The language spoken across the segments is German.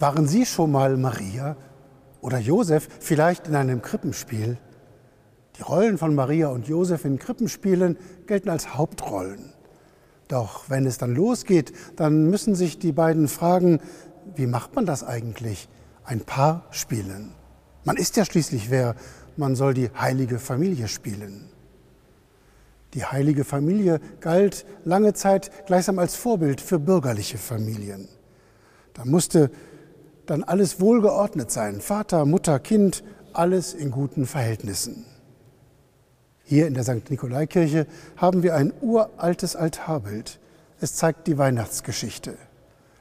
Waren Sie schon mal Maria oder Josef, vielleicht in einem Krippenspiel? Die Rollen von Maria und Josef in Krippenspielen gelten als Hauptrollen. Doch wenn es dann losgeht, dann müssen sich die beiden fragen, wie macht man das eigentlich? Ein Paar spielen. Man ist ja schließlich wer, man soll die heilige Familie spielen. Die heilige Familie galt lange Zeit gleichsam als Vorbild für bürgerliche Familien. Da musste dann alles wohlgeordnet sein. Vater, Mutter, Kind, alles in guten Verhältnissen. Hier in der St. Nikolaikirche haben wir ein uraltes Altarbild. Es zeigt die Weihnachtsgeschichte.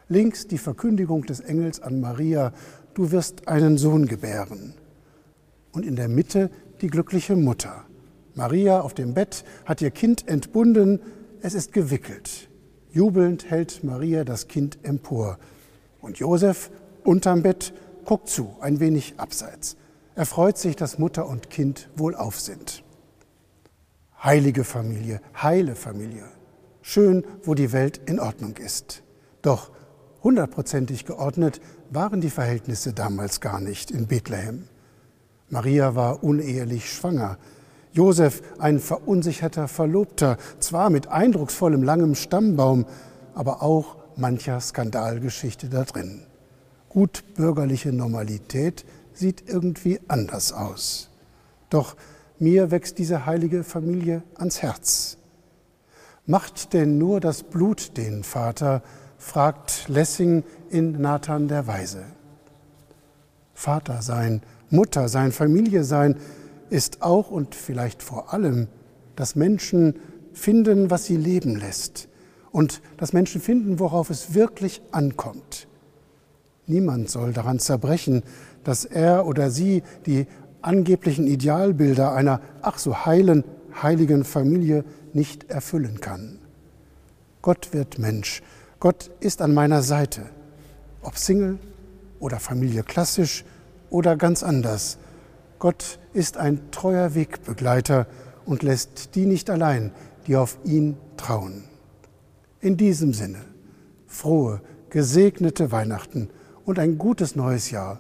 Links die Verkündigung des Engels an Maria, du wirst einen Sohn gebären. Und in der Mitte die glückliche Mutter. Maria auf dem Bett hat ihr Kind entbunden, es ist gewickelt. Jubelnd hält Maria das Kind empor. Und Josef unterm Bett guckt zu, ein wenig abseits. Er freut sich, dass Mutter und Kind wohlauf sind heilige Familie, heile Familie. Schön, wo die Welt in Ordnung ist. Doch hundertprozentig geordnet waren die Verhältnisse damals gar nicht in Bethlehem. Maria war unehelich schwanger. Josef ein verunsicherter Verlobter, zwar mit eindrucksvollem langem Stammbaum, aber auch mancher Skandalgeschichte da drin. Gut bürgerliche Normalität sieht irgendwie anders aus. Doch mir wächst diese heilige Familie ans Herz. Macht denn nur das Blut den Vater? fragt Lessing in Nathan der Weise. Vater sein, Mutter sein, Familie sein ist auch und vielleicht vor allem, dass Menschen finden, was sie leben lässt und dass Menschen finden, worauf es wirklich ankommt. Niemand soll daran zerbrechen, dass er oder sie die angeblichen Idealbilder einer ach so heilen, heiligen Familie nicht erfüllen kann. Gott wird Mensch. Gott ist an meiner Seite. Ob Single oder Familie klassisch oder ganz anders. Gott ist ein treuer Wegbegleiter und lässt die nicht allein, die auf ihn trauen. In diesem Sinne, frohe, gesegnete Weihnachten und ein gutes neues Jahr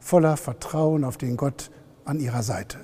voller Vertrauen auf den Gott, an ihrer Seite.